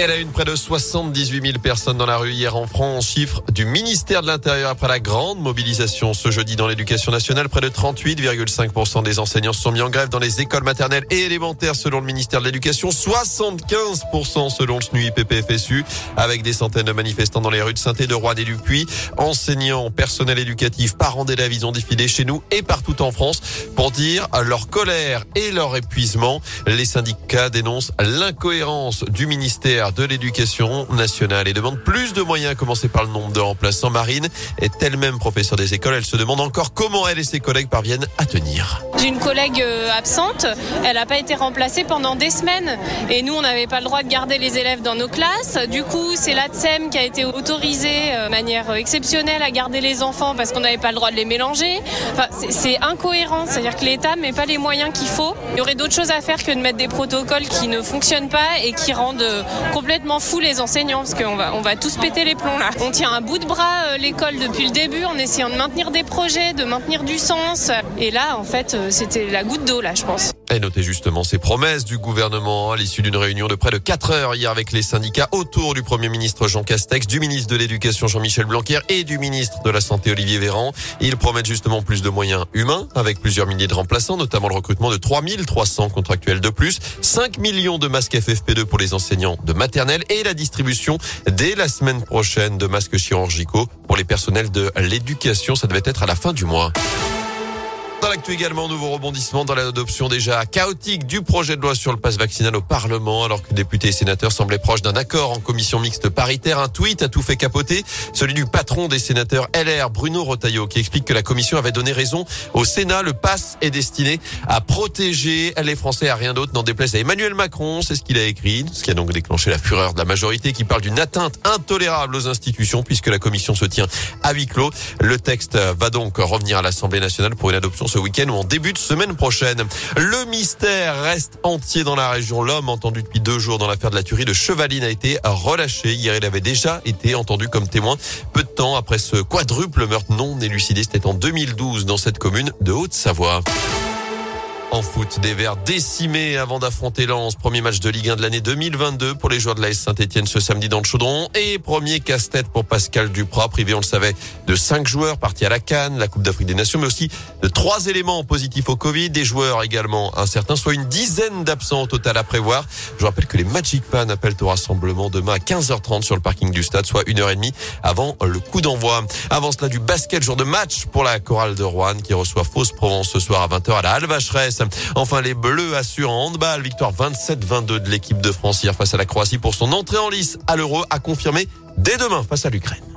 Elle a une près de 78 000 personnes dans la rue hier en France, chiffre du ministère de l'Intérieur après la grande mobilisation ce jeudi dans l'éducation nationale. Près de 38,5% des enseignants se sont mis en grève dans les écoles maternelles et élémentaires selon le ministère de l'Éducation, 75% selon le SNUIPP-FSU, avec des centaines de manifestants dans les rues de saint de Rouen et du Puy. Enseignants, personnel éducatif, parents d'élèves, ils ont défilé chez nous et partout en France pour dire leur colère et leur épuisement. Les syndicats dénoncent l'incohérence du ministère de l'Éducation nationale et demande plus de moyens, à commencer par le nombre de remplaçants. Marine est elle-même professeure des écoles. Elle se demande encore comment elle et ses collègues parviennent à tenir. J'ai une collègue euh, absente. Elle n'a pas été remplacée pendant des semaines. Et nous, on n'avait pas le droit de garder les élèves dans nos classes. Du coup, c'est l'ATSEM qui a été autorisée euh, de manière exceptionnelle à garder les enfants parce qu'on n'avait pas le droit de les mélanger. Enfin, c'est incohérent. C'est-à-dire que l'État ne met pas les moyens qu'il faut. Il y aurait d'autres choses à faire que de mettre des protocoles qui ne fonctionnent pas et qui rendent euh, complètement fou les enseignants parce qu'on va, on va tous péter les plombs là. On tient un bout de bras euh, l'école depuis le début en essayant de maintenir des projets, de maintenir du sens. Et là, en fait, euh, c'était la goutte d'eau là, je pense. Et notez justement ces promesses du gouvernement à l'issue d'une réunion de près de 4 heures hier avec les syndicats autour du Premier ministre Jean Castex, du ministre de l'Éducation Jean-Michel Blanquer et du ministre de la Santé Olivier Véran. Ils promettent justement plus de moyens humains avec plusieurs milliers de remplaçants, notamment le recrutement de 3300 contractuels de plus, 5 millions de masques FFP2 pour les enseignants de maternelle et la distribution dès la semaine prochaine de masques chirurgicaux pour les personnels de l'éducation. Ça devait être à la fin du mois. L'actu également, nouveau rebondissement dans l'adoption déjà chaotique du projet de loi sur le passe vaccinal au Parlement, alors que députés et sénateurs semblaient proches d'un accord en commission mixte paritaire. Un tweet a tout fait capoter, celui du patron des sénateurs LR, Bruno Rotaillot, qui explique que la commission avait donné raison au Sénat. Le pass est destiné à protéger les Français à rien d'autre, n'en déplaise à Emmanuel Macron. C'est ce qu'il a écrit, ce qui a donc déclenché la fureur de la majorité qui parle d'une atteinte intolérable aux institutions puisque la commission se tient à huis clos. Le texte va donc revenir à l'Assemblée nationale pour une adoption ce week-end ou en début de semaine prochaine. Le mystère reste entier dans la région. L'homme entendu depuis deux jours dans l'affaire de la tuerie de Chevaline a été relâché. Hier, il avait déjà été entendu comme témoin peu de temps après ce quadruple meurtre non élucidé. C'était en 2012 dans cette commune de Haute-Savoie. En foot, des Verts décimés avant d'affronter Lens. Premier match de Ligue 1 de l'année 2022 pour les joueurs de l'AS Saint-Etienne ce samedi dans le Chaudron. Et premier casse-tête pour Pascal Duprat, privé, on le savait, de cinq joueurs partis à la Cannes, la Coupe d'Afrique des Nations, mais aussi de trois éléments positifs au Covid. Des joueurs également incertains, soit une dizaine d'absents au total à prévoir. Je rappelle que les Magic Fans appellent au rassemblement demain à 15h30 sur le parking du stade, soit une heure et demie avant le coup d'envoi. Avant cela, du basket, jour de match pour la chorale de Rouen qui reçoit Fausse Provence ce soir à 20h à la Enfin, les Bleus assurent en handball. Victoire 27-22 de l'équipe de France hier face à la Croatie pour son entrée en lice à l'Euro à confirmer dès demain face à l'Ukraine.